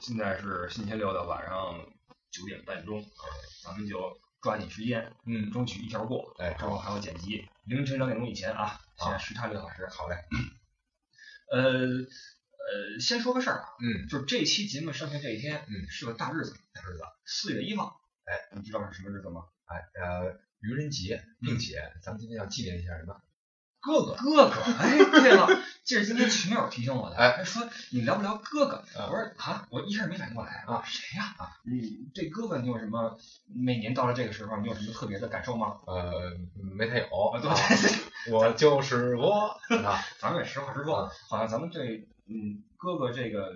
现在是星期六的晚上九点半钟，咱们就抓紧时间，嗯，争取一条过。哎，之后还有剪辑，凌晨两点钟以前啊，现在时差六小时。好嘞，呃呃，先说个事儿啊，嗯，就是这期节目上线这一天，嗯是个大日子，大日子，四月一号。哎，你知道是什么日子吗？哎，呃，愚人节，并且咱们今天要纪念一下什么？哥哥，哥哥，哎，对了，这是今天群友提醒我的，哎，说你聊不聊哥哥？啊我说啊，我一开始没反应过来，啊，谁呀？啊，你这哥哥你有什么？每年到了这个时候，你有什么特别的感受吗？呃，没太有，啊，对啊 我就是我 啊，咱们也实话实说啊，好像咱们对嗯哥哥这个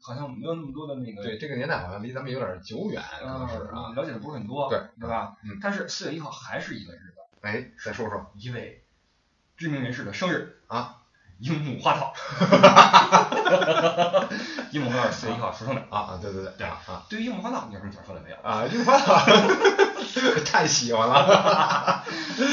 好像没有那么多的那个对，这个年代好像离咱们有点久远，可能是啊。嗯了解的不是很多，对对吧？嗯但是四月一号还是一个日子，哎，再说说一位知名人士的生日啊，樱木花道。樱木花道是四月一号出生的。啊啊，对对对，对啊啊对于樱木花道，你有什么想说的没有？啊，樱花道 太喜欢了，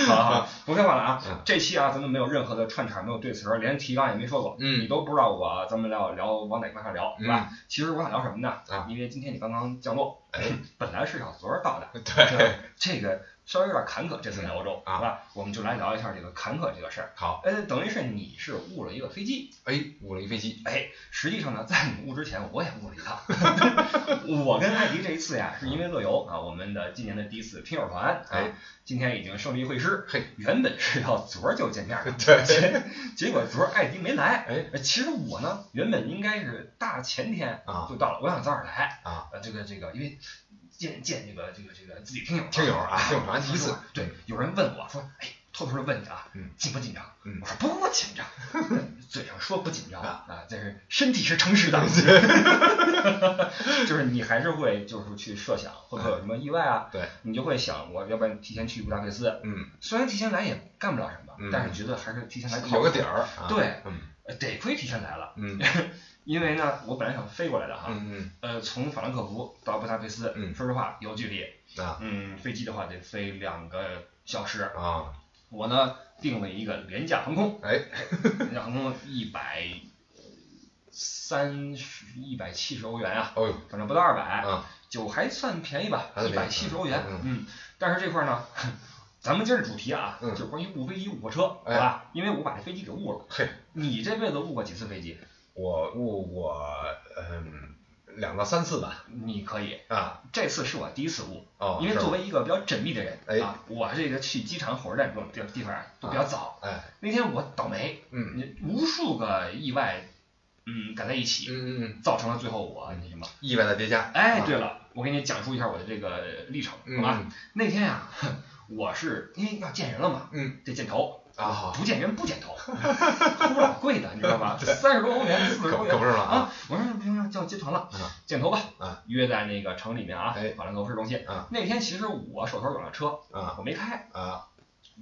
好好，不废话了啊嗯！这期啊，咱们没有任何的串场，没有对词儿，连提纲也没说过，嗯你都不知道我咱们聊聊往哪块上聊，对吧？其实我想聊什么呢？啊因为今天你刚刚降落，哎，本来是想昨儿到的，对，这个稍微有点坎坷，这次来欧洲，啊。是吧？我们就来聊一下这个坎坷这个事儿。好，呃，等于是你是误了一个飞机，哎，误了一飞机，哎，实际上呢，在你误之前，我也误了一趟。我跟艾迪这一次呀，是因为乐游啊，我们的今年的第一次拼友团，啊哎，今天已经胜利会师，嘿，原本是要昨儿就见面的，对结结果昨儿艾迪没来，哎，呃其实我呢，原本应该是大前天啊。就到了，我想早点来啊，呃，这个这个，因为见见这个这个这个自己听友听友啊听友团第一次，对，有人问我说，哎，偷偷的问你啊，嗯紧不紧张？嗯我说不紧张，嘴上说不紧张啊，但是身体是诚实的 就是你还是会就是去设想会不会有什么意外啊？对，你就会想我要不然提前去布达佩斯，嗯，虽然提前来也干不了什么，嗯但是觉得还是提前来有个底儿，啊对，嗯呃得亏提前来了，嗯因为呢，我本来想飞过来的哈，嗯嗯呃，从法兰克福到布达佩斯，嗯说实话有距离，啊嗯，飞机的话得飞两个小时，啊，我呢订了一个廉价航空，哎，廉价航空一百三十一百七十欧元啊，哦呦，反正不到二百，啊，就还算便宜吧，一百七十欧元，嗯嗯，但是这块儿呢。咱们今儿主题啊，嗯就是关于误飞机、误火车，哎好吧？因为我把这飞机给误了。嘿，你这辈子误过几次飞机？我误我嗯两到三次吧，你可以，啊，这次是我第一次误，哦，因为作为一个比较缜密的人哎啊，我这个去机场、火车站这种地地方啊都比较早。哎，那天我倒霉，嗯你无数个意外，嗯，赶在一起，嗯嗯嗯，造成了最后我那什么。意外的叠加，哎，啊对了，我给你讲述一下我的这个历程，好吧？嗯那天呀，我是因为要见人了嘛，嗯得见头，啊，不见人不见头，不老贵的，你知道吧？三十多欧元，四十欧元可可不是嘛啊！我说不行，叫接团了啊，见头吧啊，约在那个城里面啊哎，法兰克福市中心啊。那天其实我手头有辆车，啊我没开，啊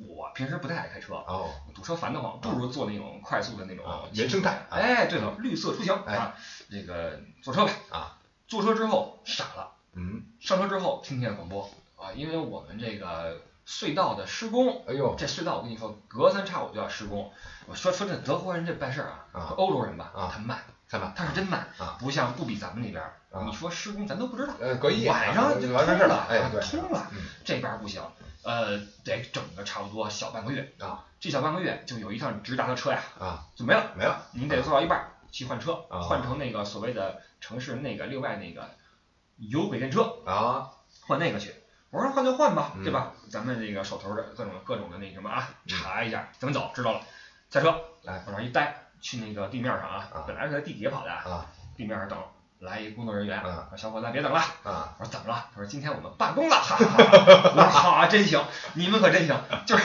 我平时不太爱开车，哦堵车烦得慌，不如坐那种快速的那种啊原生态啊哎，对了，绿色出行哎啊，这个坐车吧啊，坐车之后傻了，嗯，上车之后听见广播啊，因为我们这个隧道的施工，哎呦这隧道我跟你说，隔三差五就要施工。我说说这德国人这办事儿啊，啊欧洲人吧，啊他慢，看吧，他是真慢啊，不像不比咱们那边你说施工咱都不知道，呃，隔夜晚上就完完事了，哎对，通了，嗯这边不行，呃，得整个差不多小半个月啊，这小半个月就有一趟直达的车呀啊就没了，没了，您得坐到一半儿去换车，啊换成那个所谓的城市那个另外那个有轨电车，啊换那个去。我说换就换吧，嗯对吧？咱们这个手头的各种各种的那什么啊，嗯查一下怎么走，知道了。下车，来往上一待，去那个地面上啊啊，本来是在地底下跑的，啊地面上等，来一工作人员，啊说小伙子别等了。啊我说怎么了？他说今天我们罢工了，哈哈哈哈。我说好啊，真行，你们可真行。就是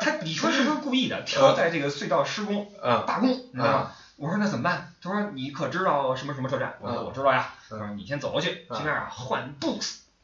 他，你说是不是故意的？挑在这个隧道施工啊罢工，你知道吗？我说那怎么办？他说你可知道什么什么车站？我说嗯我知道呀。他嗯说你先走过去，去那儿啊换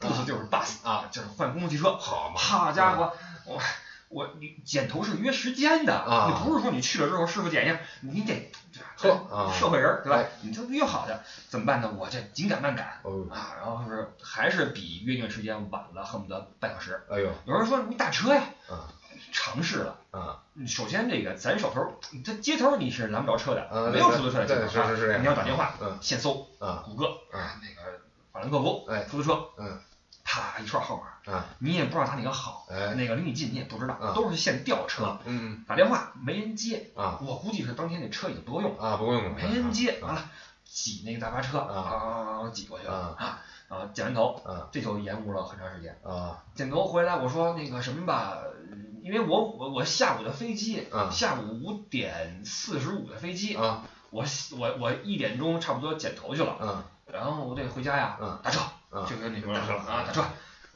bus，bus 就是 bus 啊，就是换公共汽车。好嘛，好家伙，我我你剪头是约时间的，啊你不是说你去了之后师傅剪一下，你得呵啊社会人儿对吧哎？你就约好的，怎么办呢？我这紧赶慢赶哦，啊，然后是还是比约定时间晚了，恨不得半小时。哎呦有人说你打车呀，啊尝试了。啊首先，这个咱手头，这街头你是拦不着车的，嗯没有出租车的接对头啊是是是这样你要打电话，嗯现搜啊谷歌，啊那个法兰克福哎出租车，嗯啪一串号码，啊你也不知道他哪个好，哎那个离你近你也不知道，嗯都是现调车，嗯打电话没人接，我估计是当天那车已经不够用，啊不够用了，没人接，啊完了挤那个大巴车啊啊挤过去了啊啊啊，剪完头，啊这就延误了很长时间。啊剪头回来，我说那个什么吧，因为我我我下午的飞机，啊下午五点四十五的飞机，啊我我我一点钟差不多剪头去了，嗯然后我得回家呀，嗯。打车，嗯。就跟那什么说了啊，打车，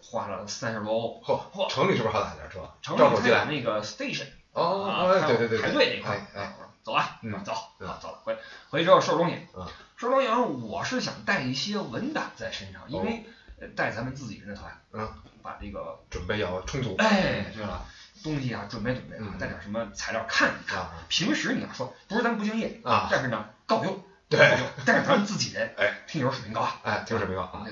花了三十多欧，嚯，嚯，城里是不是好打点车？城照手进来里他有那个 station 哦，啊，哎还有对对对对，排队那块哎走啊，嗯。走，嗯。好走了，回回去之后收拾东西。嗯，收拾东西然后，我是想带一些文档在身上，因为呃带咱们自己人的团，嗯，把这个准备要充足。哎，对了，东西啊准备准备啊嗯，带点什么材料看一看。啊。平时你要说不是咱不敬业，啊，但是呢够用，对。但是咱们自己人，哎，听友水平高啊，哎，听友水平高啊，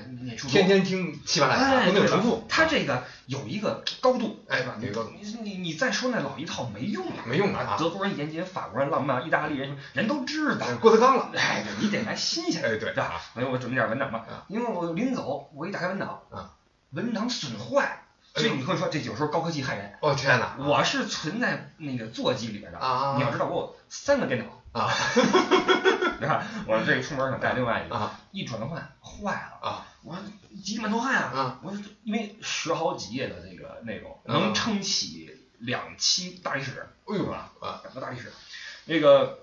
天天听七万哎，来不对了能重复，他这个有一个高度，哎是吧？你有高度。你你你再说那老一套没用啊，没用啊。德国人严谨，法国人浪漫，意大利人人都知道。哎郭德纲了，哎，你得来新鲜的，哎对是吧？所以我准备点文档吧啊，因为我临走，我一打开文档啊，文档损坏，哎呦。这你会说这有时候高科技害人。哦天哪，我是存在那个座机里边的啊。你要知道我有三个电脑啊，你看我这个出门想带另外一个，啊一转换坏了，啊我急得满头汗啊！啊我因为十好几页的这个内容，嗯能撑起两期大历史，哎呦？啊两个大历史，那个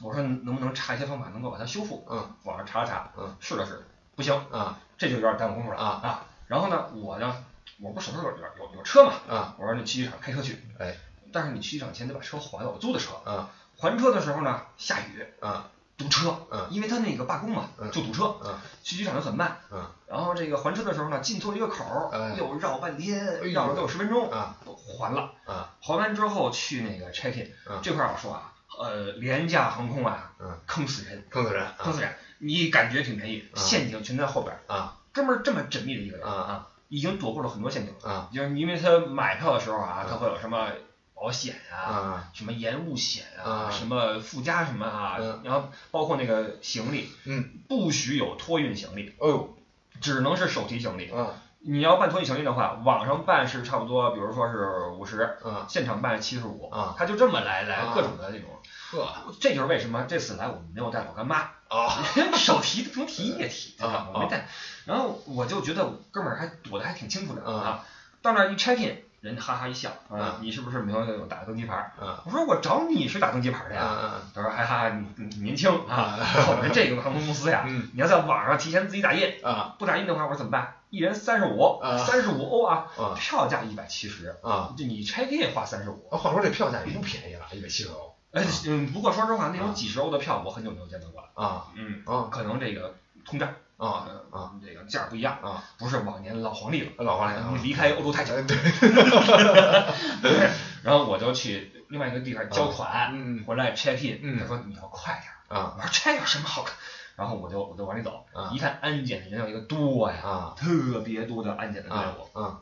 我说能不能查一些方法能够把它修复？嗯，网上查了查，嗯，试了试，不行，啊这就有点耽误功夫了啊啊！然后呢，我呢，我不是手头有有有有车嘛，啊我说那去机场开车去，哎，但是你去机场前得把车还了，我租的车，啊还车的时候呢，下雨，啊堵车，嗯。因为他那个罢工嘛，嗯。就堵车，嗯。去机场就很慢，嗯。然后这个还车的时候呢，进错了一个口，哎。又绕半天哎，绕了得有十分钟，啊还了，啊。还完之后去那个 check in，嗯。这块儿我说啊，呃，廉价航空啊，嗯。坑死人，坑死人坑死人，你感觉挺便宜，啊。陷阱全在后边儿，啊。哥们儿这么缜密的一个人啊。啊，已经躲过了很多陷阱，啊。就是因为他买票的时候啊，嗯他会有什么保险啊。啊什么延误险啊，啊什么附加什么啊，嗯然后包括那个行李，嗯，不许有托运行李，哦呦只能是手提行李。啊你要办托运行李的话，网上办是差不多，比如说是五十，啊现场办七十五啊，他就这么来来啊各种的这种，呵这就是为什么这次来我们没有带老干妈，啊手提不能提液体，对吧啊？我没带，然后我就觉得哥们儿还躲得还挺清楚的啊啊，到那儿一 check in，人哈哈一笑啊啊，你是不是没有有打登机牌我说我找你是打登机牌的呀。啊他说：“哈哈，你你年轻啊，我们这个航空公司呀，嗯。你要在网上提前自己打印，啊不打印的话，我说怎么办？一人三十五，啊三十五欧啊，啊票价一百七十，啊！就你 check in 花三十五。话说这票价也不便宜了，一百七十欧。哎，嗯，不过说实话，那啊种几十欧的票我很久没有见到过了。啊嗯，啊可能这个通胀啊呃啊，这个价儿不一样，啊！不是往年老黄历了。老黄历啊。你离开欧洲太久，哎对。对，然后我就去另外一个地方交款，嗯。回来 check in，嗯。他说你要快点儿。啊。我说这有什么好看？然后我就我就往里走，啊。一看安检人有一个多呀，啊。特别多的安检的队啊伍，啊。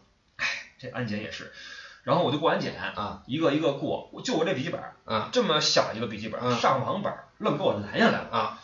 这安检也是，然后我就过安检，啊。一个一个过，我就我这笔记本，啊。这么小一个笔记本，嗯上网本，愣给我拦下来了，啊。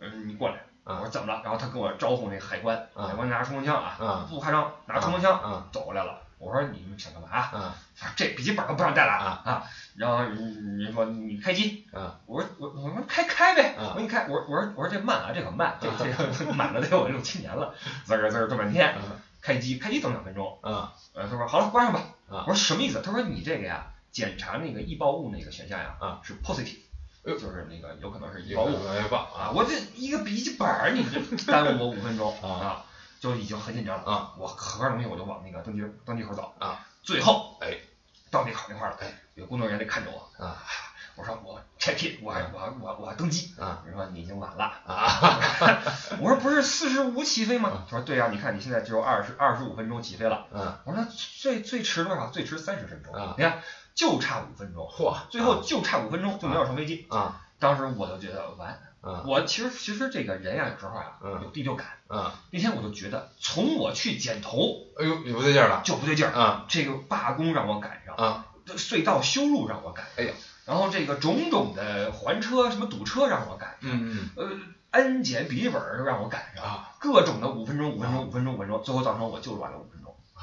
嗯，你过来，啊我说怎么了？然后他跟我招呼那海关，啊海关拿着冲锋枪啊啊，不夸张，拿着冲锋枪啊走过来了，我说你们想干嘛？啊他说这笔记本都不让带了啊啊，然后人人说你开机，啊我说我我说开开呗，啊我说你开，我说我说我说这慢啊，这可慢，这这满了得有六七年了，滋儿滋儿这半天，开机开机等两分钟，啊呃，他说好了关上吧，啊我说什么意思？他说你这个呀，检查那个易爆物那个选项呀，啊是 positive，就是那个有可能是易一个棒啊，我这一个笔记本儿你这 耽误我五分钟啊啊，就已经很紧张了啊，我合完东西我就往那个登机登机口走啊，最后哎到那口那块儿了，哎，有工作人员得看着我，啊我说我 check in，我我我我登机。啊人说你已经晚了，啊我说不是 四十五起飞吗？他说对呀、你看你现在只有二十二十五分钟起飞了。嗯我说那最最迟多少？最迟三十分钟。啊你看就差五分钟，嚯最后就差五分钟就没有上飞机。啊。当时我就觉得完，啊我其实其实这个人呀、有时候啊嗯。有第六感。啊那天我就觉得从我去剪头哎呦你不对劲儿了。就不对劲儿，啊这个罢工让我赶上。啊隧道修路让我赶，哎呀，然后这个种种的还车什么堵车让我赶，嗯嗯。呃，安检笔记本儿让我赶上，啊，各种的五分钟五分钟五分钟五分钟，最后造成我就晚了五分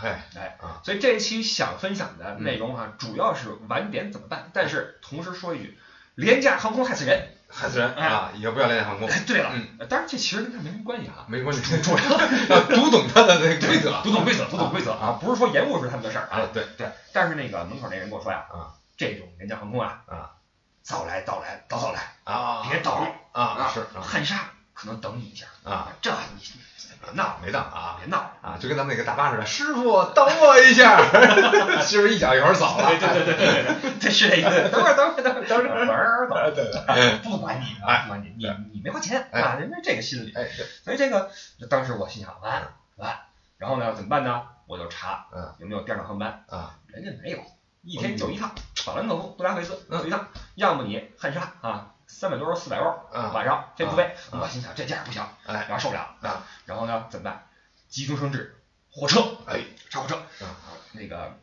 哎啊，所以这一期想分享的内容哈、主要是晚点怎么办，但是同时说一句，廉价航空害死人。害死人啊，以后不要廉价航空，哎，对了，嗯。呃当然这其实跟它没什么关系啊，没关系，主要 要读懂它的那个规则，读懂规则，读懂规则啊，不是说延误是他们的事儿啊。哎，对，对，但是那个门口那人跟我说呀，啊，这种廉价航空啊，啊，早来早来早早来，啊，别等啊，是啊。汉莎可能等你一下啊，这你别闹，没闹啊别闹。啊，就跟咱们那个大巴似的，师傅等我一下，师傅一脚油门走了？对对对对对对，这是这个。等会儿等会儿等会儿等会儿，玩儿走。对对，不管你，哎不管你，你你没花钱哎啊，人家这个心理。哎，所以这个当时我心想完了完，然后呢怎么办呢？我就查嗯有没有第二趟航班，啊，人家没有，一天就一趟，法兰克福、布达佩斯一趟，要么你汉莎啊，三百多欧、四百欧啊晚上飞不飞？啊我心想这价不行，哎，然后受不了啊，然后呢怎么办？急中生智，火车，哎，查火车。啊，那个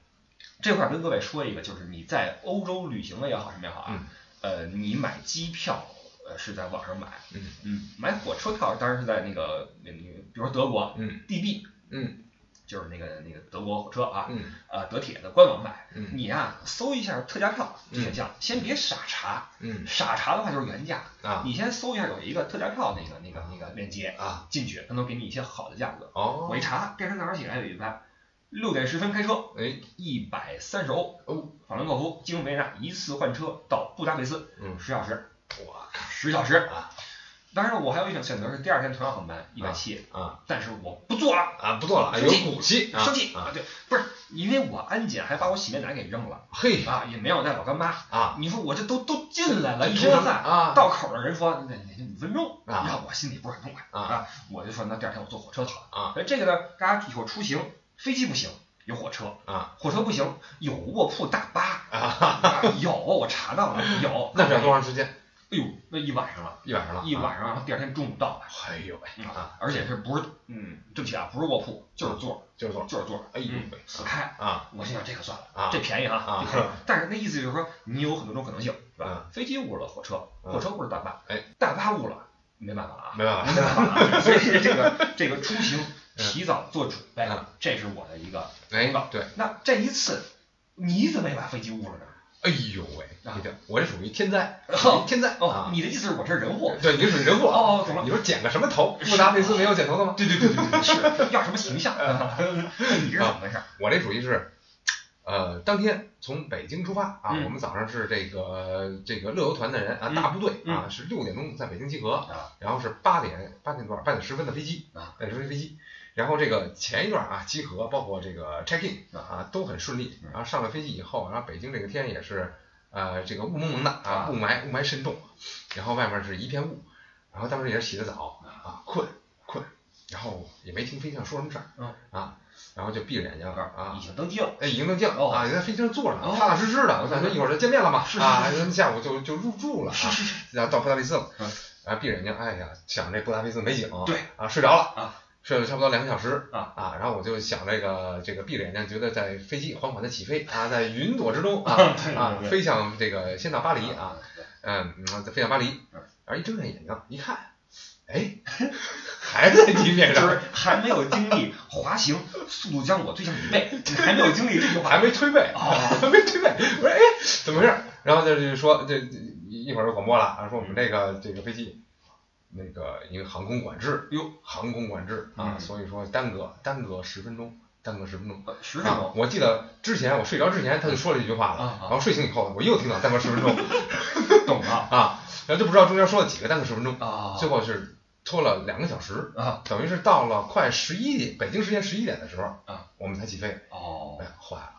这块儿跟各位说一个，就是你在欧洲旅行了也好，什么也好啊，呃，你买机票呃是在网上买，嗯嗯，买火车票当然是在那个那个，比如说德国嗯 DB，嗯就是那个那个德国火车啊，嗯呃德铁的官网买，嗯你呀、搜一下特价票选项，先别傻查，嗯傻查的话就是原价，啊你先搜一下有一个特价票那个那个那个链接啊，进去，它能给你一些好的价格。哦，我一查，第二天早上起来有一班，六点十分开车，哎，一百三十欧，哦，法兰克福经维也纳一次换车到布达佩斯，嗯，十小时，我靠十小时。啊当然，我还有一种选择是第二天同样航班一百七，啊。但是我不做了，啊，不做了，有骨气，啊生气啊，对，不是因为我安检还把我洗面奶给扔了。嘿。啊，也没有带老干妈。啊，你说我这都都进来了，一桌饭，啊。到口的人说那那五分钟，啊。让我心里不是很痛快啊。我就说那第二天我坐火车好了啊。所以这个呢，大家以后出行，飞机不行，有火车啊，火车不行，有卧铺大巴啊，啊，有我查到了，有。那是要多长时间？哎呦，那一晚上了，一晚上了，一晚上，然后第二天中午到了。哎呦喂啊，而且是不是嗯，对不起啊，不是卧铺，就是座，就是座，就是座，哎呦嗯喂死开。啊我心想这个算了，啊这便宜哈，啊 但是那意思就是说，你有很多种可能性，是吧嗯？飞机误了火车，嗯火车误了大巴，哎，大巴误了，没办法了啊，没办法没办法。所以这个这个出行提早做准备嗯，这是我的一个哎。对，那这一次你怎么也把飞机误了呢？哎呦喂，啊你这我这属于天灾，天灾你的意思是我这是人祸？对，你属于人祸哦懂了你说剪个什么头？布达佩斯没有剪头的吗？对对对对对，是 要什么形象？你这是怎么回事？我这属于是，呃，当天从北京出发啊，嗯我们早上是这个这个乐游团的人啊，嗯大部队啊，是六点钟在北京集合，啊然后是八点八点多少八点十分的飞机啊，八点十分的飞机。然后这个前一段啊集合，包括这个 check in 啊都很顺利。嗯。然后上了飞机以后，然后北京这个天也是呃这个雾蒙蒙的啊，啊。雾霾雾霾深重，然后外面是一片雾，然后当时也是起得早啊困困，然后也没听飞机上说什么事儿，嗯。啊，然后就闭着眼睛啊已，经登机了。哎，已经登机了哦。啊，也在飞机上坐着踏踏实实的。我想说一会儿就见面了嘛，啊，咱们下午就就入住了啊，是是是，然后到布达佩斯了嗯，然后闭着眼睛，哎呀，想这布达佩斯美景，对。啊，睡着了啊，睡了差不多两个小时啊啊，然后我就想这个这个闭着眼睛，觉得在飞机缓缓的起飞 啊，在云朵之中啊 啊飞向这个先到巴黎啊，嗯，再飞向巴黎嗯，然后一睁开眼睛一看，哎，还在地面上，就是还没有经历滑行，速度将我推向椅背，还没有经历这句话，还没推背，啊还没推背，我说哎，怎么回事？然后就是说这这一会儿就广播了啊，说我们这个这个飞机。那个因为航空管制，哟，航空管制啊，嗯。所以说耽搁耽搁十分钟，耽搁十分钟。呃十分啊钟，我记得之前我睡着之前他就说了一句话了，啊啊。然后睡醒以后我又听到耽搁十分钟。懂了。啊，然后就不知道中间说了几个耽搁十分钟，啊。最后是拖了两个小时，啊。等于是到了快十一点，北京时间十一点的时候啊，我们才起飞，哦。哎，呀，坏了，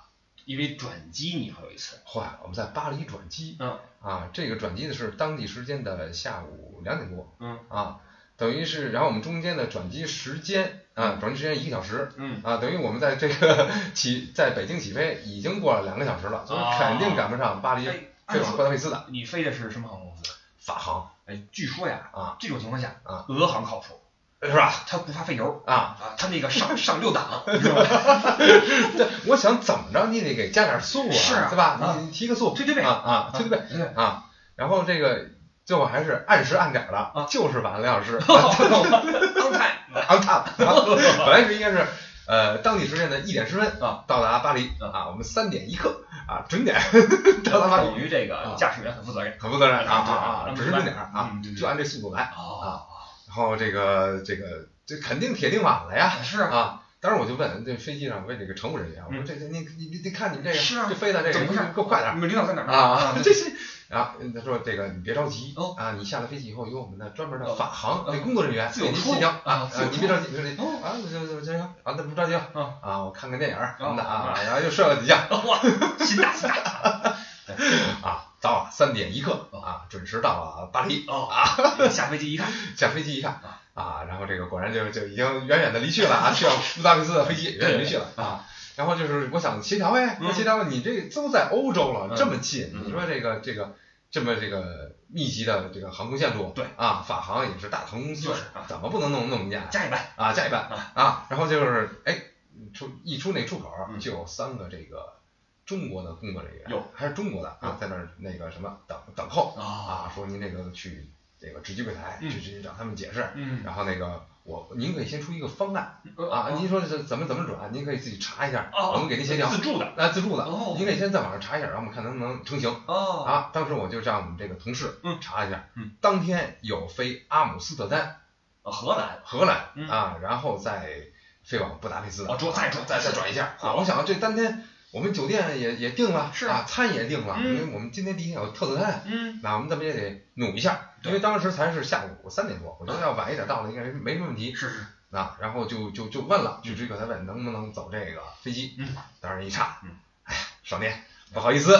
因为转机你还有一次，坏了，我们在巴黎转机。嗯。啊，这个转机的是当地时间的下午两点多。嗯。啊，等于是，然后我们中间的转机时间啊，转机时间一个小时。嗯。啊，等于我们在这个起在北京起飞已经过了两个小时了，所以肯定赶不上巴黎哎，飞往布达佩斯的。你飞的是什么航空公司？法航。哎，据说呀啊，这种情况下啊，俄航靠谱，是吧？它不怕费油啊，啊，它那个上 上六档？对，我想怎么着你得给加点速是啊。是吧？啊。你你提个速，推推背。啊啊，推推背。对啊，然后这个最后还是按时按点儿的啊，就是晚了两小时，刚才昂他，本来是应该是呃当地时间的一点十分啊。到达巴黎啊。啊，我们三点一刻啊准点。到达巴黎，等于这个啊。驾驶员很负责任。很负责任啊啊准时准点儿啊就按这速度来，啊，然后这个这个这肯定铁定晚了呀。是。啊，啊。当时我就问这飞机上问这个乘务人员，我说嗯。这这你你你得看你们这个是啊。这飞的这个怎么回事？给我快点儿。你们领导在哪儿？啊！对 这是啊，他说这个你别着急。哦。啊，你下了飞机以后有我们的专门的返航哦那工作人员自由出给您协调啊啊，你别着急，别着急。哦。啊，就就这个啊，那不着急了啊啊，我看看电影儿什么的哦。啊，然后又睡了几觉。哇，心大心大。啊，到了三点一刻哦啊，准时到了巴黎哦啊，下飞机一看，下飞机一看啊，然后这个果然就就已经远远的离去了啊，去了布达佩斯的飞机远远离去了啊。然后就是我想协调呗，嗯协调你这都在欧洲了，嗯这么近，嗯你说这个这个这么这个密集的这个航空线路，对啊，法航也是大航空公司怎么不能弄弄一架加一班，啊？加一班啊啊，然后就是哎出一出那出口嗯就有三个这个中国的工作人员有，还是中国的啊，在那儿那个什么等等候啊，啊，说您这个去这个值机柜台去直接找他们解释，嗯。然后那个我您可以先出一个方案啊，啊您说这怎么怎么转，您可以自己查一下，哦。我们给您协调。自助的。啊，自助的，哦。您可以先在网上查一下，然后我们看能不能成型。哦。啊。当时我就让我们这个同事嗯查一下，嗯。当天有飞阿姆斯特丹、荷兰。荷兰嗯。啊，然后再飞往布达佩斯的，哦转再转。再再转一下。啊。哦我想这当天我们酒店也也定了，是啊，餐也定了，嗯因为我们今天第一天有特色餐，嗯那我们怎么也得努一下，因为当时才是下午三点多，我觉得要晚一点到了应该没什么问题。是是啊，然后就就就问了，就直接给他问能不能走这个飞机。嗯，当时一查，嗯，哎呀，少年，不好意思，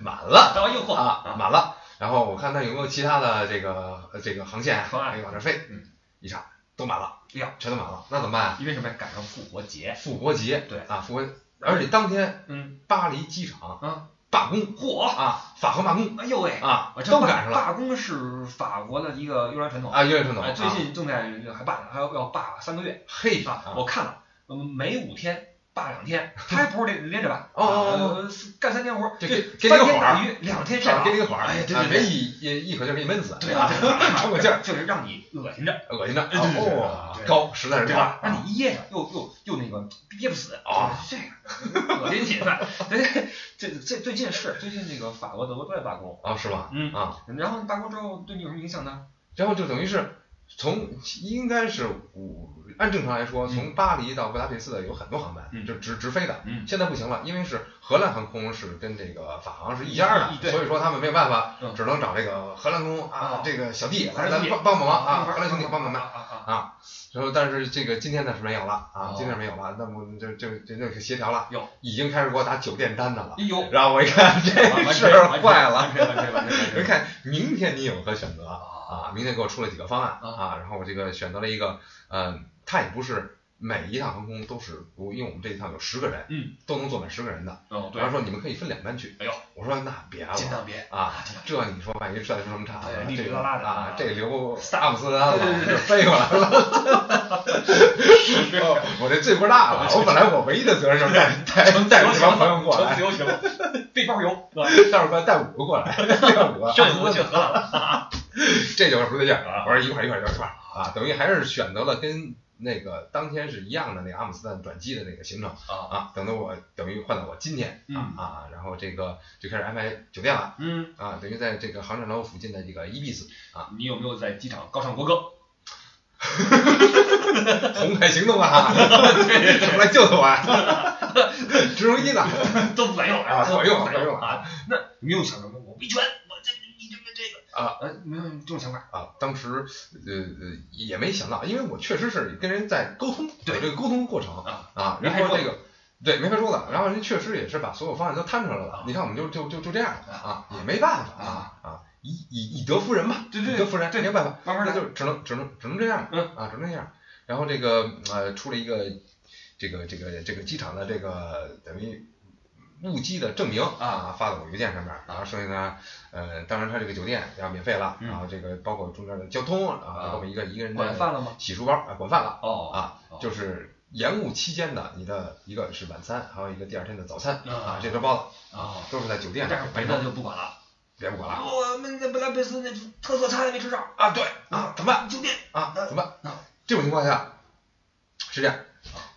满了到诱惑啊，满了。然后我看他有没有其他的这个呃这个航线可以往这飞。嗯，一查都满了，哎呀，全都满了，那怎么办？因为什么呀？赶上复活节，复活节，对啊，复活，而且当天嗯。巴黎机场啊，罢工嚯，啊，法国罢工。哎呦喂，啊，都赶上了。罢工是法国的一个优良传统，啊，优良传统最近正在还罢呢，还要要罢三个月。嘿啊！我看了，嗯，每五天罢两天，他还不是连连着罢，哦哦哦呃，干三天活儿，就这给给你个三天缓儿。等于两天晒啊，网，给你个缓儿，哎，对对对，一一一口气儿给你闷死，对啊，喘个气儿，就是让你恶心着，恶心着，对对对哦，高，实在是高？让你噎着，又又又那个憋不死啊，这个恶心起来。对，这这最近是最近那个法国、德国都在罢工，啊，是吧？嗯。啊，然后罢工之后对你有什么影响呢？然后就等于是从应该是五，按正常来说，从巴黎到布达佩斯的有很多航班，嗯。就直直飞的。嗯。现在不行了，因为是荷兰航空是跟这个法航是一家的所以说他们没有办法，嗯。只能找这个荷兰空啊啊，这个小弟来荷兰兄弟来帮帮帮忙啊，荷荷兰兄弟帮帮忙。啊然后但是这个今天呢是没有了啊哦，今天没有了，那么就就就那个协调了哟，已经开始给我打酒店单子了。哎呦，然后我一看这完事儿完坏了，完全完全完全完全。我 一看明天你有何选择？啊啊？明天给我出了几个方案啊啊，然后我这个选择了一个，嗯，它也不是每一趟航空都是，因为我们这一趟有十个人，嗯，都能坐满十个人的，哦对然后，说你们可以分两班去，哎呦，我说那别了尽量别啊，这你说万一再出什么岔子对，这个哩哩啦啦的啊啊，这留萨姆斯安了，对对对 这飞过来了。哦我这罪过大了，我本来我唯一的责任就是带带带着这帮朋友过来自，由行，背包游，是吧？待会儿给我带五个过来，带五个，这我去荷兰了，这就是不对劲。我说一块儿一块儿一块儿啊，等于还是选择了跟那个当天是一样的那个阿姆斯特丹转机的那个行程啊，啊，等到我等于换到我今天嗯啊啊，然后这个就开始安排酒店了嗯，啊，等于在这个航站楼附近的这个伊比斯啊，你有没有在机场高唱国歌？红海行动啊，什么来救救我啊？直升机呢？都不管用啊都管用不管管用啊！那你有想着我维权，啊，呃，没有这种想法。啊，当时呃呃也没想到，因为我确实是跟人在沟通，对这个沟通过程啊然后这个对没法说的，然后人确实也是把所有方案都摊出来了啊，你看我们就就就就这样啊啊，也没办法啊啊，以以以德服人嘛，对对以德服人，这没有办法，慢慢来。那就只能只能只能这样，嗯啊，只能这样，然后这个呃出了一个这个这个这个机场的这个等于误机的证明啊发到我邮件上面，然后剩下呢，呃，当然他这个酒店要免费了，嗯然后这个包括中间的交通啊，啊包括一个一个人的管饭了吗？洗漱包啊，管饭了哦啊，哦就是延误期间的你的一个是晚餐，还有一个第二天的早餐啊啊，这都包了，啊，都是在酒店但是别的就不管了。别不管了我们那本来贝斯那特色菜没吃上，啊，对啊，怎么办？酒店啊，怎么办啊？这种情况下是这样，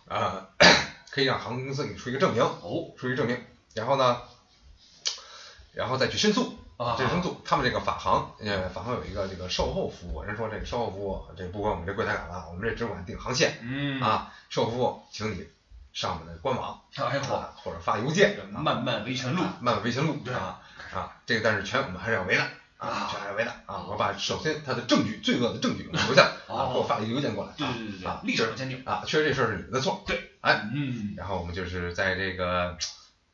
啊，可以让航空公司给你出一个证明，哦出一个证明，然后呢，然后再去申诉，啊，这是申诉。他们这个法航，呃，法航有一个这个售后服务，人说这个售后服务，这不管我们这柜台管了，我们这只管定航线嗯，啊，售后服务，请你上我们的官网哎呦，啊，或者发邮件，啊漫漫维权路，漫漫维权路对啊啊，这个但是全我们还是要围的。啊啊，全还是围的啊！我把首先他的证据，罪恶的证据留下来啊，哦给我发一个邮件过来。对对对对啊，立场上鉴定，啊，确实这事儿是你们的错。对，哎，嗯，然后我们就是在这个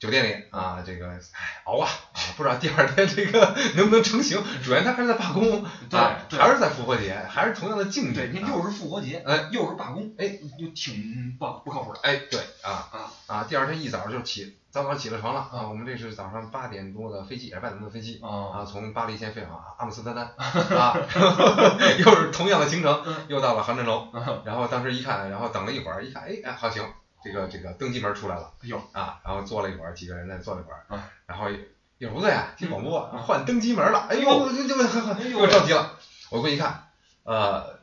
酒店里啊，这个哎熬啊啊，不知道第二天这个 能不能成型。主要他还是在罢工对还是在复活节，还是同样的境遇。对，又是复活节，哎，又是罢工，哎，就挺不不靠谱的哎，对啊啊啊，第二天一早就起，早早起了床了啊。我们这是早上八点多的飞机，也是八点多的飞机。哦啊，从巴黎先飞往阿姆斯特丹，啊，又是同样的行程，又到了航站楼，嗯然后当时一看，然后等了一会儿，一看，哎哎，好行，这个这个登机门出来了，哎呦啊，然后坐了一会儿，几个人在坐了一会儿，啊然后一会儿不对啊，听广播嗯换登机门了，哎哎呦，这这这哎呦我着急了，我过去一看，呃，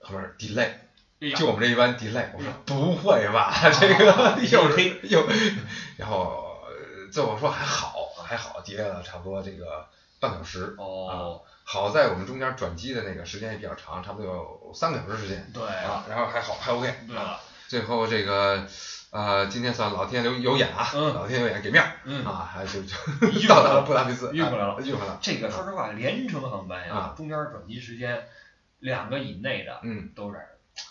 后面 delay，就我们这一班 delay，我说不会吧，这个 又是又，然后呃最后说还好还好，delay 了差不多这个半小时，哦，好在我们中间转机的那个时间也比较长，差不多有三个小时时间对啊，然后还好还 OK，对了，最后这个呃今天算老天有有眼啊，嗯老天有眼给面儿嗯，啊，还就就运 到达了布达佩斯，运回来了啊运回来了，这个说实话，连程航班呀啊，中间转机时间两个以内的嗯，都是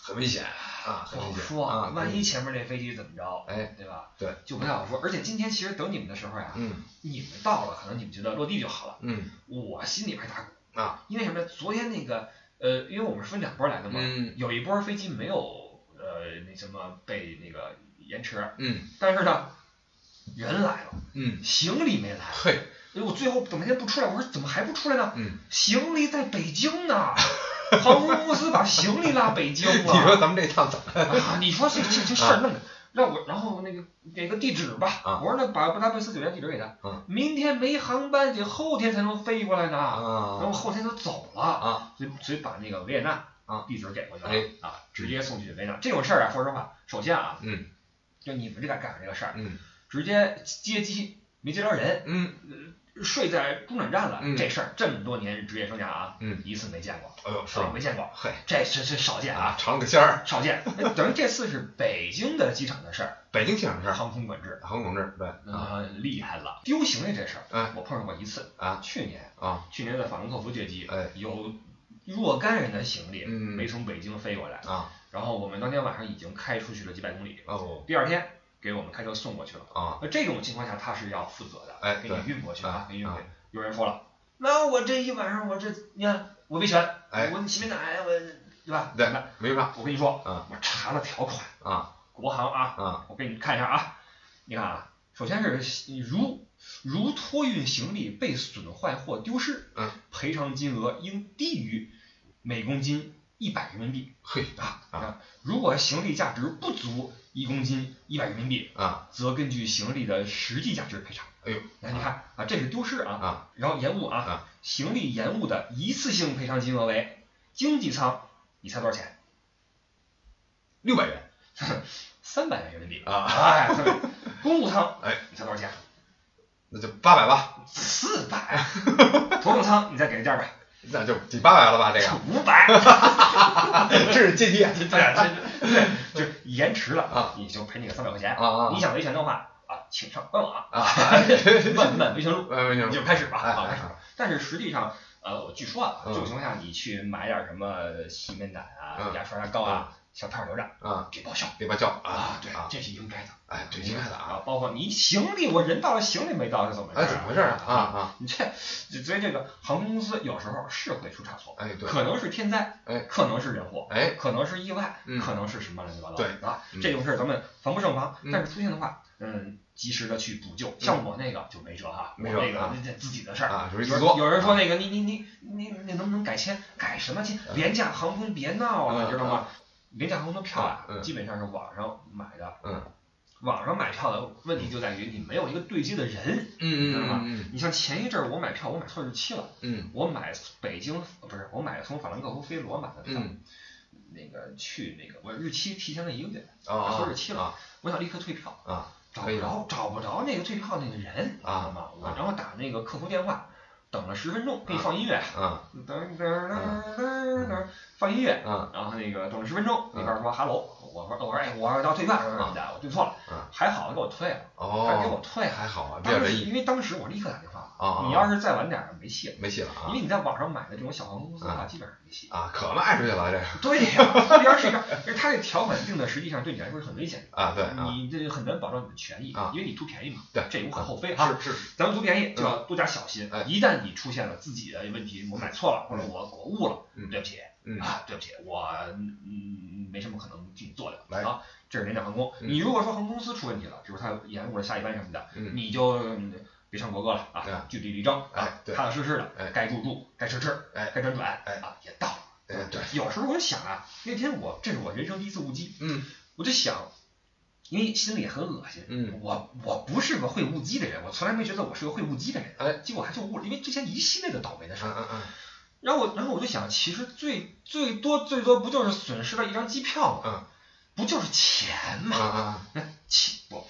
很危险啊，不好很危险说啊，万一前面那飞机怎么着，哎，对吧？对，就不太好说。而且今天其实等你们的时候呀，嗯你们到了，可能你们觉得落地就好了，嗯我心里边打鼓啊，因为什么呀？昨天那个呃，因为我们是分两波来的嘛，嗯有一波飞机没有呃那什么被那个延迟，嗯。但是呢，人来了，嗯，行李没来。嘿，哎，我最后等半天不出来，我说怎么还不出来呢？嗯，行李在北京呢，航空公司把行李拉北京了。你说咱们这趟怎么？啊，你说这这这事儿弄的，让我然后那个给个地址吧，啊。我说那把布达佩斯酒店地址给他，嗯明天没航班，得后天才能飞过来呢，然后啊后天就走了，啊。所以所以把那个维也纳啊地址给过去了，哎啊，直接送去维也纳。这种事儿啊，说实话，首先啊，嗯就你们这干干这个事儿，嗯直接接机没接着人，嗯，睡在中转站了，嗯这事儿这么多年职业生涯啊，嗯一次没见过，哎呦是没见过，嘿这是是少见啊啊，，尝个鲜儿，少见。哎等于这次是北京的机场的事儿，北京机场的事儿，航空管制。航空管制对啊啊，厉害了！丢行李这事儿，哎我碰上过一次。啊去年，啊去年在法兰克福接机，哎有若干人的行李嗯。没从北京飞过来，啊。然后我们当天晚上已经开出去了几百公里，哦。第二天给我们开车送过去了。啊。那这种情况下，他是要负责的，哎给你对运过去啊啊，给你运过去。啊。有人说了，那我这一晚上我这你看我维权，哎我洗面奶我对吧？对那，没办没法我跟你说，啊我查了条款，啊。国航啊，啊。我给你看一下啊，你看啊，首先是如如托运行李被损坏或丢失，嗯，赔偿金额应低于每公斤一百人民币嘿啊啊！如果行李价值不足一公斤一百人民币，啊则根据行李的实际价值赔偿。哎呦那你看啊，这是丢失啊，啊然后延误啊，啊行李延误的一次性赔偿金额为经济舱，你猜多少钱？六百元 三百元人民币。啊，哎，公务舱，哎，你猜多少钱？那就八百吧，四百。头等舱，你再给个价吧，那就抵八百了吧？这个五百。这是阶梯对，这对，就是延迟了啊，你就赔你个三百块钱。啊啊你想维权的话啊，请上官网啊，漫漫维权路，呃你就开始吧哎啊，开始吧。但是实际上，呃，我据说啊，嗯这种情况下，你去买点什么洗面奶啊、嗯牙刷、牙膏啊、小套手杖，啊，给报销给报销啊，对啊，，这是应该的。哎，对，应该的啊，啊，包括你行李，我人到了，行李没到，是怎么回哎，事？怎么回事啊？啊，你这，所以这个航空公司有时候是会出差错，哎，对，可能是天灾，哎可能是人祸，哎，可能是意外，嗯可能是什么乱七八糟，对啊，嗯这种事儿咱们防不胜防，嗯但是出现的话，嗯，及时的去补救。像我那个就没辙哈，我没辙那个自己的事儿。啊，有自作。有人说那个你你你你你能不能改签？改什么签？廉价航空别闹了，嗯知道吗？廉价航空的票啊，嗯。基本上是网上买的。嗯。网上买票的问题就在于你没有一个对接的人，嗯知道吗？嗯。你像前一阵儿我买票，我买错日期了，嗯。我买北京不是我买从法兰克福飞罗马的票，嗯。那个去那个我日期提前了一个月，啊啊错日期了啊我想立刻退票，啊找不着找不着那个退票那个人，啊知道吗？我啊然后打那个客服电话，等了十分钟，给你放音乐，啊。噔噔噔噔噔，放音乐，啊。然后那个等了十分钟，那嗯边说哈喽，我说我说哎我要退票什么什么的，我对错了啊，还好给我退了，哦给我哦，退。还好啊，当时，因为当时我立刻打电话啊啊你要是再晚点儿没戏了，没戏了啊。因为你在网上买的这种小航空公司的话，啊。基本上没戏。啊，可卖出去了这个对呀，特别是而它这条款定的实际上对你来说是很危险。的，啊，对啊，你这很难保障你的权益啊，因为你图便宜嘛，对这也无可厚非哈。是是，咱们图便宜就要多加小心哎，一旦你出现了自己的问题，我买错了或者我我误了，嗯。对不起嗯。啊，对不起，我嗯没什么可能替你做的哎啊。这是廉价航空，嗯。你如果说航空公司出问题了，比如它延误了下一班什么的，嗯。你就嗯别唱国歌了啊，据理力争哎啊，对踏踏实实的哎，该住住，该吃吃，哎该转转，哎啊，也到了。哎对，有时候我就想啊，那天我这是我人生第一次误机，嗯我就想，因为心里也很恶心，嗯我我不是个会误机的人，我从来没觉得我是个会误机的人，哎，结果还就误了，因为之前一系列的倒霉的事儿，嗯嗯嗯然后我然后我就想，其实最最多最多不就是损失了一张机票吗？嗯不就是钱嗯吗？嗯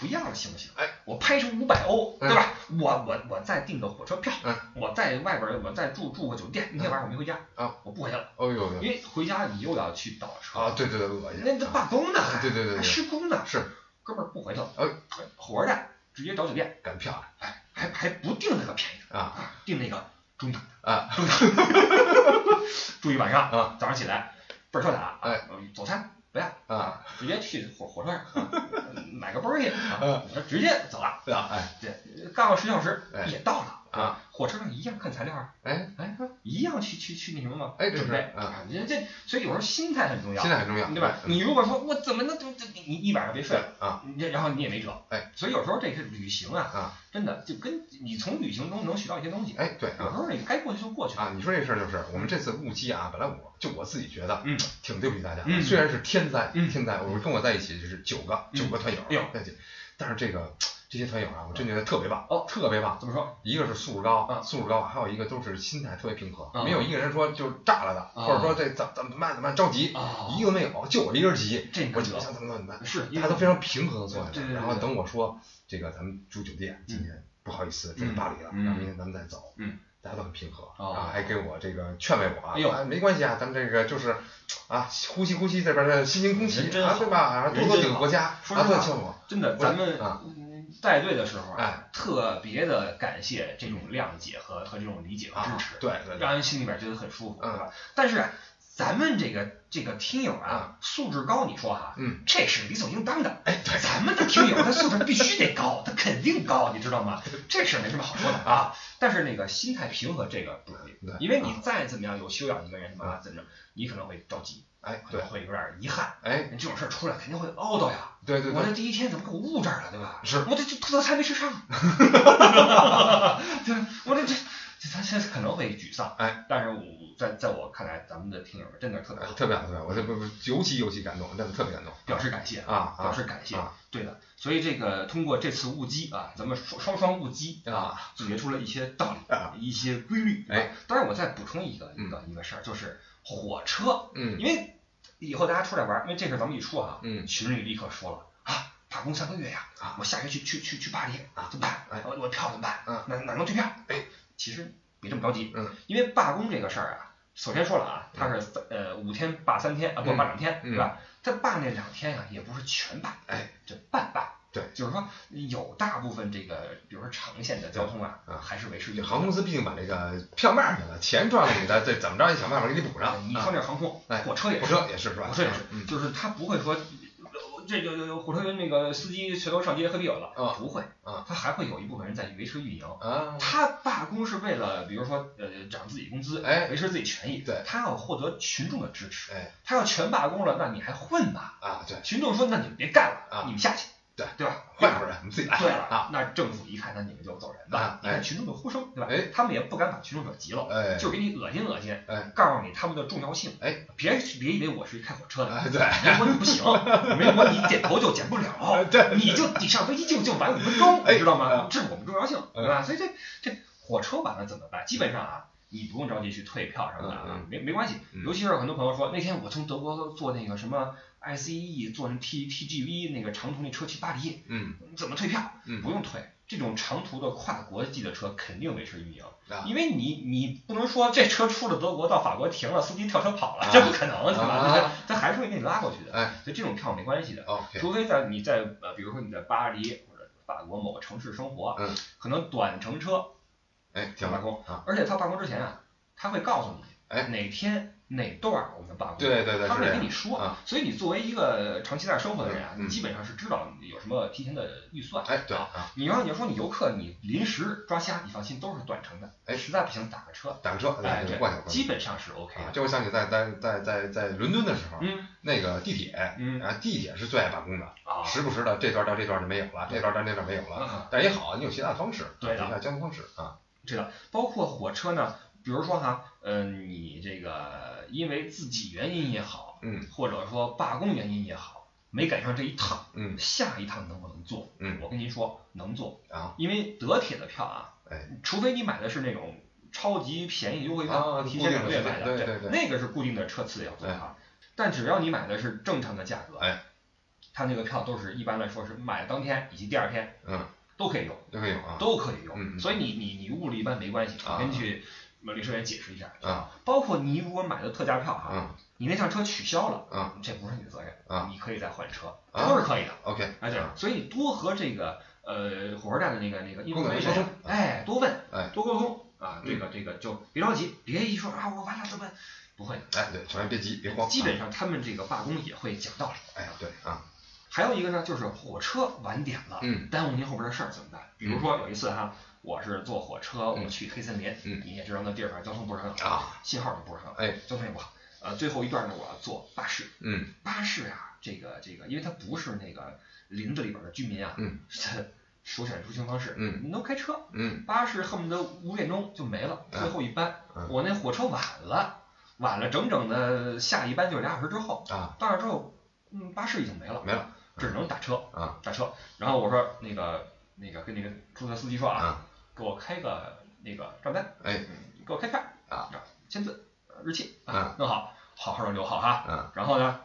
不要了行不行？哎，我拍出五百欧，嗯。对吧？我我我再订个火车票，嗯。我在外边我再住住个酒店，那天晚上我没回家，啊，我不回去了，哦呦呦因为回家你又要去倒车，啊，对对对，恶心，那这罢工呢还，对对对对。还施工呢，是。哥们儿不回去了，哎火车站直接找酒店，赶票。哎，还还不订那个便宜的。啊。啊，订那个中等啊。中等，住一晚上啊，早上起来倍儿潇洒，哎。呃，早餐不要啊，直接去火火车上啊 买个包去啊嗯，直接走了，对啊，哎。对，干个十小时哎。也到了啊，火车上一样看材料啊，哎。哎，一样去去去那什么嘛，哎准备啊。啊，这这，所以有时候心态很重要。心。态很重要，对吧？嗯。你如果说我怎么能这这你一晚上别睡了，啊。你然后你也没辙，哎，所以有时候这是旅行啊，啊。真的就跟你从旅行中能学到一些东西，哎对啊有时候你该过去就过去了，啊，你说这事儿就是我们这次误机啊，本来我就我自己觉得，嗯，挺对不起大家虽然是天灾，嗯天灾，我跟我在一起就是九个嗯九个团友，哎呦但是这个这些团友啊，我真觉得特别棒，哦特别棒。怎么说？一个是素质高，啊素质高，还有一个都是心态特别平和，啊没有一个人说就炸了的，啊或者说这怎怎么办怎么办着急，啊一个没有，就我一人急，这你可得我就想怎么办怎么办，是，大家都非常平和的坐在对对对那儿，然后对等我说这个咱们住酒店，今天不好意思这是巴黎了，嗯然后明天咱们再走，嗯，大家都很平和哦啊，还给我这个劝慰我啊，哎呦啊没关系啊，咱们这个就是啊呼吸呼吸这边的新鲜空气人真好啊，对吧？多多几人真好个国家，说实话啊多劝我，真的，咱们带队的时候哎。啊，特别的感谢这种谅解和和这种理解和啊支持，对对对，让人心里边觉得很舒服，嗯。对吧？但是啊咱们这个这个听友啊，素质高，你说哈，嗯，这是理所应当的。哎对，咱们的听友他素质必须得高，他肯定高，你知道吗？这事儿没什么好说的啊。但是那个心态平和这个不容易对，因为你再怎么样有修养一个人啊，怎么着，你可能会着急，哎能，会有点遗憾。哎这种事儿出来肯定会懊恼呀。对对对，我这第一天怎么给我误这儿了，对吧？是我这这特菜没吃上，对，我这这这他现在可能会沮丧，哎，但是我在在我看来，咱们的听友们真的特别好，特别好特别好，我这不不尤其尤其感动，真的特别感动表示感谢，啊啊表示感谢啊，对的。所以这个通过这次误击啊，咱们双双双误击啊，总结出了一些道理啊，一些规律。哎，当然我再补充一个一个一个事儿，就是火车，嗯。因为以后大家出来玩儿，因为这事儿咱们一说啊，嗯。群里立刻说了啊，罢工三个月呀，啊。我下月去去去去巴黎啊怎么办？哎。我我票怎么办？嗯。哪哪能退票？哎，其实别这么着急，嗯，因为罢工这个事儿啊，首先说了啊，它是三呃五天罢三天啊，不嗯。罢两天，嗯。对吧？他罢那两天呀，也不是全罢，哎，这半罢。对，就是说有大部分这个，比如说长线的交通啊，啊还是维持运营。航空公司毕竟把这个票卖去了，钱赚了你的，这怎么着也想办法给你补上。你说那航空，哎火车也是，火车也是是吧？火车也是，嗯就是他不会说，呃这个火车那个司机全都上街喝啤酒了，啊不会，啊他还会有一部分人在维持运营。啊，他罢工是为了，比如说，呃，涨自己工资，哎维持自己权益。对他要获得群众的支持。哎他要全罢工了，那你还混吗？啊对群众说，那你们别干了，啊你们下去。对对吧？换人，你自己来。对了啊，那政府一看，那你们就走人吧啊。你看群众的呼声，对吧哎？他们也不敢把群众惹急了，哎，就给你恶心恶心哎，告诉你他们的重要性。哎，别别以为我是一开火车的，哎，对，没我你不行，没我你点头就减不了，对你就你上飞机就就晚五分钟，哎你知道吗哎？这是我们重要性，对吧？所以这这火车晚了怎么办？基本上啊，你不用着急去退票什么的啊嗯，没没关系。嗯尤其是很多朋友说，那天我从德国坐那个什么 ICE 坐成 T TGV 那个长途那车去巴黎，嗯怎么退票？嗯不用退。这种长途的跨国际的车肯定维持运营，啊因为你你不能说这车出了德国到法国停了，司机跳车跑了，啊这不可能，对吧？啊他还是会给你拉过去的。哎所以这种票没关系的，，OK，除非在你在呃，比如说你在巴黎或者法国某个城市生活，嗯可能短程车哎，挺好罢工啊，而且他罢工之前啊，他会告诉你，哎哪天哪段儿我们罢工，对对对，他会跟你说，啊所以你作为一个长期在那儿生活的人啊，嗯你基本上是知道有什么提前的预算，哎，对啊。啊，你要你要说你游客你临时抓瞎，你放心都是短程的，哎实在不行打个车，打个车，哎，对，基本上是 OK。这我想起在在在在在伦敦的时候，嗯那个地铁，嗯啊，地铁是最爱罢工的，啊，时不时的这段到这段就没有了，这段到这段没有了，嗯但也好，你有其他的方式，对的其他交通方式啊，这个包括火车呢，比如说哈，嗯、你这个因为自己原因也好，嗯或者说罢工原因也好，没赶上这一趟，嗯下一趟能不能坐？嗯我跟您说能坐，啊，因为德铁的票啊，哎，除非你买的是那种超级便宜优惠票，啊提前两个月买的，对对对那个是固定的车次要坐哈。但只要你买的是正常的价格，哎，它那个票都是一般来说是买当天以及第二天嗯，都可以用，都可以用啊，都可以用。所以你你你误了一般没关系，啊我跟你去领事员解释一下啊。包括你如果买的特价票哈，嗯你那趟车取消了，啊这不是你的责任，啊你可以再换车，啊都是可以的。，OK，哎，对，所以多和这个呃火车站的那个那个工作人员沟 information，通哎，多问，哎多沟通啊，嗯这个这个就别着急，别一说啊我完了怎么不会的，哎，对，首先别急，别慌，基本啊，上他们这个罢工也会讲道理。哎，对啊，还有一个呢，就是火车晚点了，嗯耽误您后边的事儿怎么办？比如说有一次哈，我是坐火车，嗯。我去黑森林，嗯。你也知道那地方交通不是很好，啊，信号也不是很好，哎，交通也不好。呃，最后一段呢，我要坐巴士，嗯。巴士啊，这个这个，因为它不是那个林子里边的居民啊，嗯，首选出行方式，嗯，你都开车，嗯。巴士恨不得五点钟就没了，嗯最后一班，嗯我那火车晚了，晚了整整的下一班就是俩小时之后，啊，到那之后，嗯，巴士已经没了，没了只能打车，啊。打车。然后我说那个那个跟那个出租车司机说啊，啊，给我开个那个账单，哎，嗯，给我开票啊，签字，呃日期嗯啊，弄好，好好的留好哈。嗯然后呢，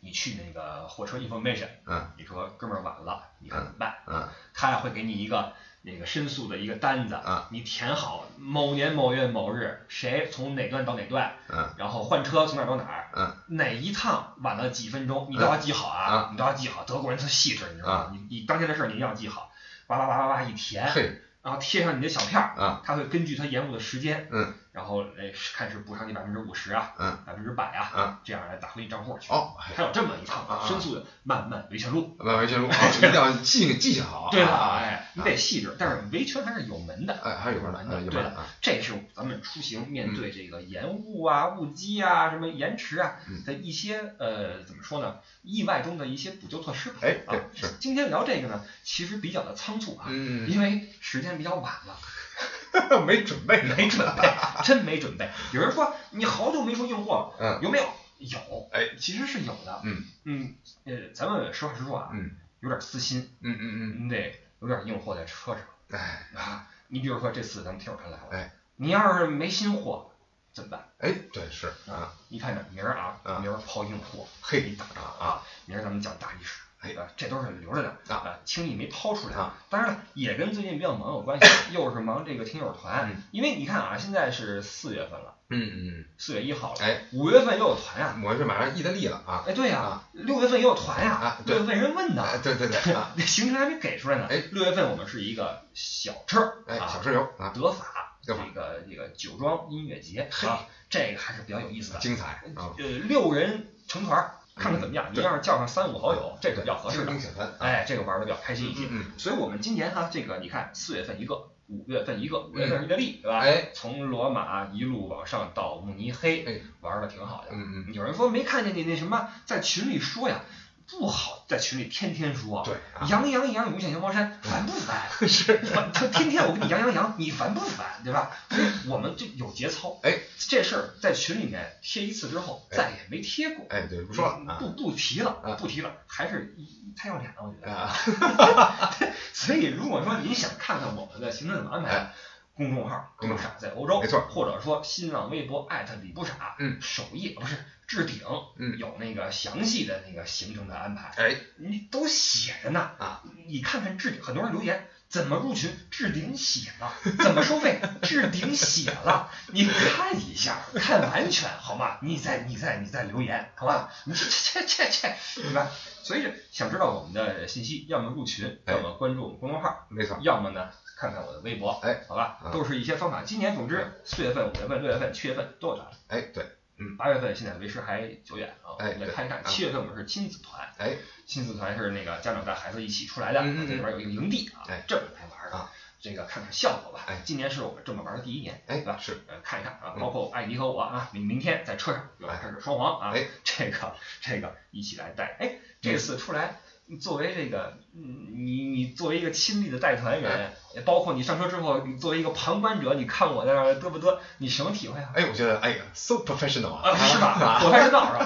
你去那个火车 information，嗯。你说哥们儿晚了，你看怎么办？嗯。他会给你一个那个申诉的一个单子，啊。你填好某年某月某日谁从哪段到哪段，嗯。然后换车从哪儿到哪儿，嗯。哪一趟晚了几分钟，你都要记好啊，啊。你都要记好。德国人特细致，你知道吗？啊。你你当天的事儿你一定要记好，叭叭叭叭叭一填，嘿，然后贴上你的小票儿，啊他会根据他延误的时间，嗯，然后来看是补偿你百分之五十啊，嗯，百分之百啊，嗯，这样来打回你账户去。哦，还有这么一趟申诉的漫漫维权路。万维权路啊，一定要记记下好，对了，啊，哎，你得细致，但是维权还是有门的。哎，还有门的，对的有门的啊，，这是咱们出行面对这个延误啊、误机啊、什么延迟啊嗯的一些呃怎么说呢？意外中的一些补救措施吧。哎，啊对，，是，今天聊这个呢，其实比较的仓促啊，嗯，因为时间比较晚了，没准备，没准备，真没准备。有人说你好久没说硬货了，嗯，有没有？有，哎，其实是有的。嗯嗯，呃，咱们实话实说啊，嗯有点私心，嗯嗯嗯你得有点硬货在车上。嗯，哎啊，你比如说这次咱们听友团来了，哎，你要是没新货怎么办？哎，对是啊，你看着明儿啊，啊明儿抛硬货，嘿你打着啊，明儿咱们讲大历史，哎啊，这都是留着的啊啊，轻易没掏出来啊。当然了，也跟最近比较忙有关系，又是忙这个听友团嗯，因为你看啊，现在是四月份了，嗯嗯四月一号了，哎，五月份又有团呀嗯，，我是马上意大利了啊，哎，对呀啊，六月份也有团呀啊，对六月份人问的，哎，对对对啊，那行程还没给出来呢。哎，六月份我们是一个小车，哎，啊小车游啊，德法这个这个酒庄音乐节嘿啊，这个还是比较有意思的。精彩啊，呃，六人成团儿，看看怎么样。嗯你要是叫上三五好友，这个比较合适的哎，这个玩的比较开心一些。嗯所以我们今年哈，这个你看，四月份一个，五月份一个，五月份是意大利，对吧？哎，从罗马一路往上到慕尼黑，哎，玩的挺好的。嗯嗯有人说没看见你那什么，在群里说呀，不好在群里天天说，对啊杨洋洋无限阳光山烦不烦？是烦，他天天我跟你杨洋洋，你烦不烦？对吧？所以我们就有节操。哎，这事儿在群里面贴一次之后，哎再也没贴过。哎，对，不说了啊不不提了啊，不提了，还是太要脸了，我觉得。啊，所以如果说您想看看我们的行程怎么安排哎，公众号“公众不傻在欧洲”，没错或者说新浪微博艾特李不傻，嗯，首页不是置顶，嗯有那个详细的那个行程的安排，哎，你都写着呢啊，你看看置顶，很多人留言。怎么入群？置顶写了，怎么收费？置顶写了，你看一下，看完全好吗？你再你再你再留言，好吧？你这这这这这，明白？所以想知道我们的信息，要么入群，哎要么关注我们公众号，没错，要么呢看看我的微博，哎，好吧啊，都是一些方法。今年总之四月份、五月份、六月份、七月份都有咱。哎，对，嗯八月份现在为时还久远啊，我哎们来看一看。对七月份我们是亲子团，哎，亲子团是那个家长带孩子一起出来的，这里边有一个营地啊哎，这么来玩的啊。这个看看效果吧。哎今年是我们这么玩的第一年，哎对吧？是，呃，看一看啊，嗯包括艾迪和我啊，明明天在车上又要开始双簧啊哎，这个这个一起来带。哎，这次出来作为这个，嗯，你你作为一个亲历的带团人，也包括你上车之后，你作为一个旁观者，你看我在那儿嘚不嘚，你什么体会啊？哎，我觉得，哎呀，so professional 啊，是吧？啊 我还是道上。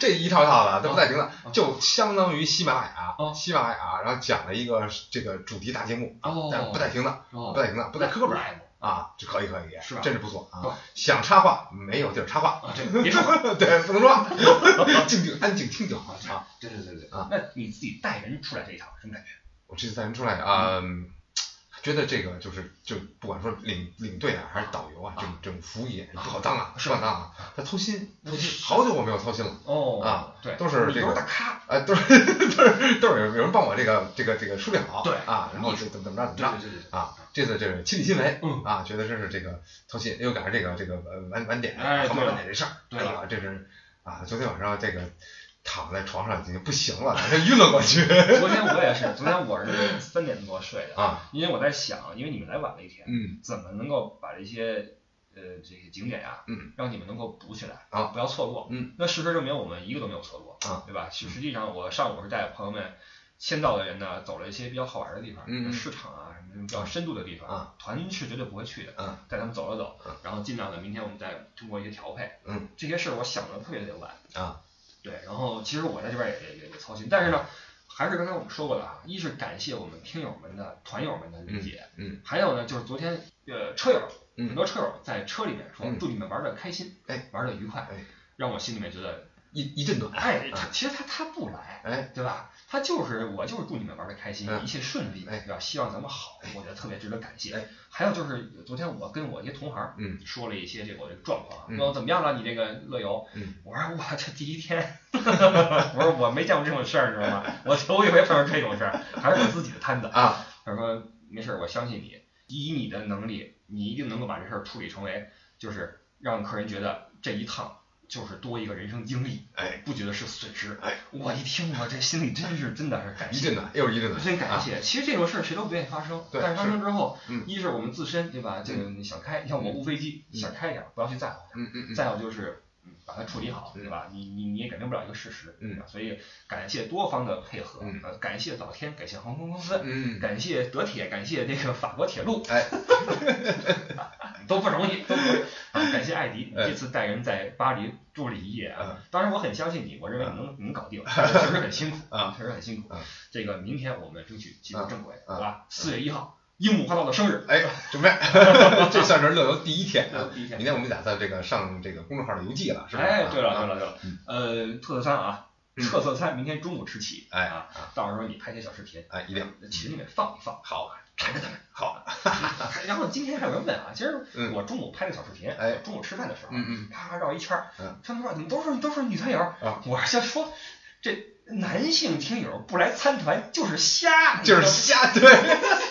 这一套套的都不带停的啊，就相当于喜马拉雅哦，喜马拉雅，然后讲了一个这个主题大节目啊哦，但不带停的，哦。不带停的，不带磕磕巴来啊，这可以可以，是吧真是不错啊。想插话没有地儿插话，啊，这个别说话。对，不能说话，静静安静听就好啊。对对对对啊那你自己带人出来这一趟什么感觉？我这次带人出来啊。嗯觉得这个就是就不管说领领队啊还是导游啊，这种这种服务业不好当啊，是吧当啊，他操心操心，好久我没有操心了。哦啊对，都是这个大咖。啊，都是都是都是有有人帮我这个这个这个梳理好，对啊，然后怎么怎么着怎么着对对对对。啊，这次这是亲力亲为，嗯啊，觉得真是这个操心，又赶上这个这个呃晚晚点晚点这事儿，对了哎呀，这是啊，昨天晚上这个躺在床上已经不行了，这晕了过去 昨天我也是，昨天我是三点多睡的，啊，因为我在想，因为你们来晚了一天，嗯怎么能够把这些呃这些景点呀，嗯，让你们能够补起来啊不要错过。嗯，那事实证明我们一个都没有错过啊，对吧？实实际上我上午是带朋友们。先到的人呢，走了一些比较好玩的地方，嗯嗯市场啊，什么比较深度的地方，啊团是绝对不会去的，嗯带他们走了走嗯，然后尽量的明天我们再通过一些调配，嗯，这些事儿我想的特别的晚，啊，对，然后其实我在这边也也也也操心，但是呢，还是刚才我们说过的啊，一是感谢我们听友们的团友们的理解，嗯还有呢就是昨天呃车友很嗯，多车友在车里面说嗯祝你们玩的开心，哎，玩的愉快，哎让我心里面觉得，一一阵暖，哎，其实他他不来，哎，对吧？他就是我就是祝你们玩的开心，嗯一切顺利，哎对吧？希望咱们好，我觉得特别值得感谢。哎还有就是昨天我跟我一些同行，嗯，说了一些这个我这个状况啊，嗯说怎么样了？你这个乐游，嗯，我说我这第一天，我说我没见过这种事儿，你知道吗？我头一回碰上这种事儿，还是我自己的摊子。啊，他说没事儿，我相信你，以你的能力，你一定能够把这事儿处理成为，就是让客人觉得这一趟就是多一个人生经历，哎，不觉得是损失。哎，我一听我这心里真是真的是感谢一阵。暖又是一阵暖，啊，真感谢，其实这种事儿谁都不愿意发生，对但是发生之后，嗯。一是我们自身对吧？这个你想开，你像我误飞机，嗯。想开一点，不要去在乎它。嗯嗯嗯，再有就是，嗯，把它处理好，嗯。对吧？你你你也改变不了一个事实，嗯所以感谢多方的配合，感谢老天，感谢航空公司，嗯，感谢德铁，感谢这个法国铁路，哎，都不容易，都不容易。啊，感谢艾迪，哎这次带人在巴黎住了一夜啊嗯。当然我很相信你，我认为你能能搞定，确实很辛苦啊，确实很辛苦嗯。这个明天我们争取进入正轨，嗯好吧？四月一号，樱木花道的生日，哎，准备，这算是乐游第一天啊。第一天明。天我们打算这个上这个公众号的游记了，是吧？哎，对了啊对了对了嗯，呃，特色餐啊，嗯特色菜明天中午吃起，哎啊，到时候你拍些小视频，哎，一定群里面放一放，好，看着他们。好，然后今天还有人问啊，其实嗯。我中午拍个小视频，哎中午吃饭的时候，嗯嗯。啪绕一圈儿嗯，他们说你们都是都是女团友啊？我先说这男性听友不来参团就是瞎，就是瞎 对。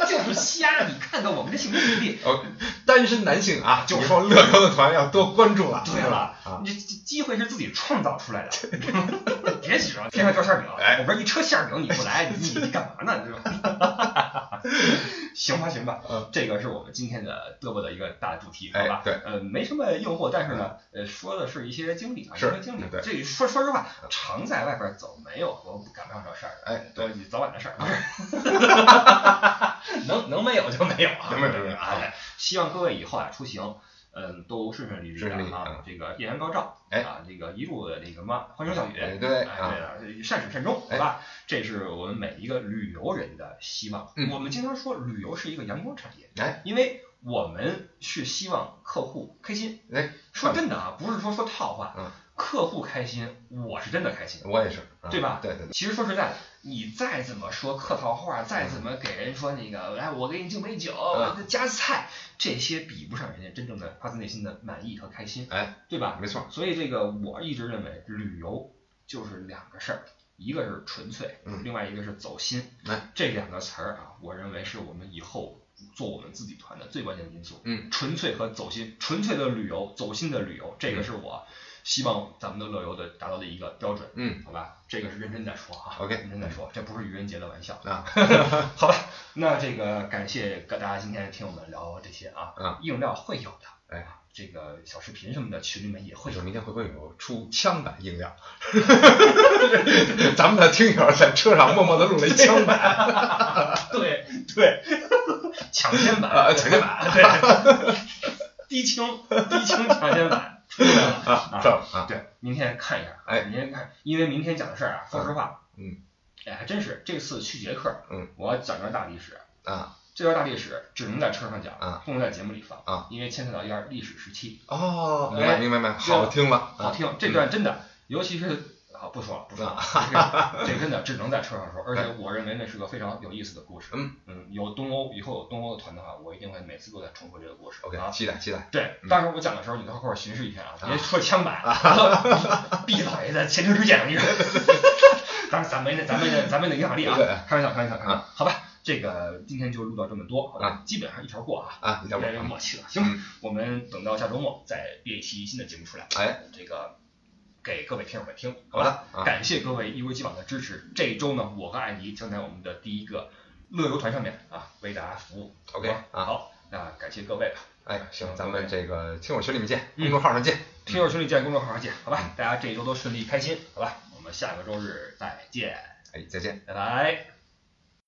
就是瞎。你看看我们这性别比例，哦，单身男性啊，就说乐游的团要多关注了。对了啊，你这机会是自己创造出来的，别指望天上掉馅饼。哎我不是一车馅饼你不来，你你你干嘛呢？对吧？行吧，行吧，嗯，这个是我们今天的嘚啵的一个大主题，好吧？哎对，呃，没什么诱惑，但是呢，呃，说的是一些经历啊，一是些经历。对这说说实话，常在外边走，没有说赶不上这事儿的，哎，对早晚的事儿，不是？能能没有就没有啊，能没有就没有啊！希望各位以后啊出行。嗯，都顺顺利利的啊嗯！这个艳阳高照，哎啊，这个一路的这个嘛欢声笑语，哎对哎，啊对了，善始善终，好哎吧？这是我们每一个旅游人的希望。嗯我们经常说旅游是一个阳光产业，哎，因为我们是希望客户开心。哎，说真的啊，不是说说套话，嗯客户开心，我是真的开心，我也是，啊对吧？对对对，其实说实在，你再怎么说客套话，再怎么给人说那个，来我给你敬杯酒，嗯。我加菜，这些比不上人家真正的发自内心的满意和开心，哎，对吧？没错，所以这个我一直认为，旅游就是两个事儿，一个是纯粹，嗯。另外一个是走心。哎。这两个词儿啊，我认为是我们以后做我们自己团的最关键的因素。嗯，纯粹和走心，纯粹的旅游，走心的旅游，这个是我希望咱们的乐游的达到的一个标准。嗯，好吧，这个是认真在说啊 OK 认真在说，这不是愚人节的玩笑。啊，好吧，那这个感谢大家今天听我们聊这些啊，啊。硬料会有的，哎，这个小视频什么的群里面也会有。明天会不会有出枪版音量？咱们的听友在车上默默的录了一枪版，对对，抢先版啊抢先版。对，低清低清抢先版啊，啊啊，对，明天看一下，哎。明天看，因为明天讲的事儿啊，说实话，嗯，哎，还真是这次去捷克，嗯，我要讲段大历史，啊，这段大历史只能在车上讲，啊，不能在节目里放，啊，因为牵扯到一段历史时期，哦，明哎白明白明白，好听了，啊。好听，这段真的，尤其是。好，不说了，不说了，这 这真的只能在车上说，而且我认为那是个非常有意思的故事。嗯。嗯，有东欧以后有东欧的团的话，我一定会每次都在重复这个故事。，OK，啊，期待期待，对，嗯。到时候我讲的时候，你到后边巡视一下啊，别说枪版，闭嘴的前车之鉴，你说。当然咱没那咱没那咱没那影响力啊对，开玩笑开玩笑好吧，这个今天就录到这么多，好吧，基本上一条过啊，啊，要不越来越默契了，行吧，我们等到下周末再列一期新的节目出来，哎，这个给各位听友们听，好好吧，啊，感谢各位一如既往的支持，这一周呢，我和艾迪将在我们的第一个乐游团上面啊为大家服务 OK，好吧啊好，那感谢各位吧。哎，行，咱们这个听友群里面见，嗯公众号上见，听友群里见，公众号上见，好吧？大家这一周都顺利开心，好吧？我们下个周日再见，哎，再见。拜拜。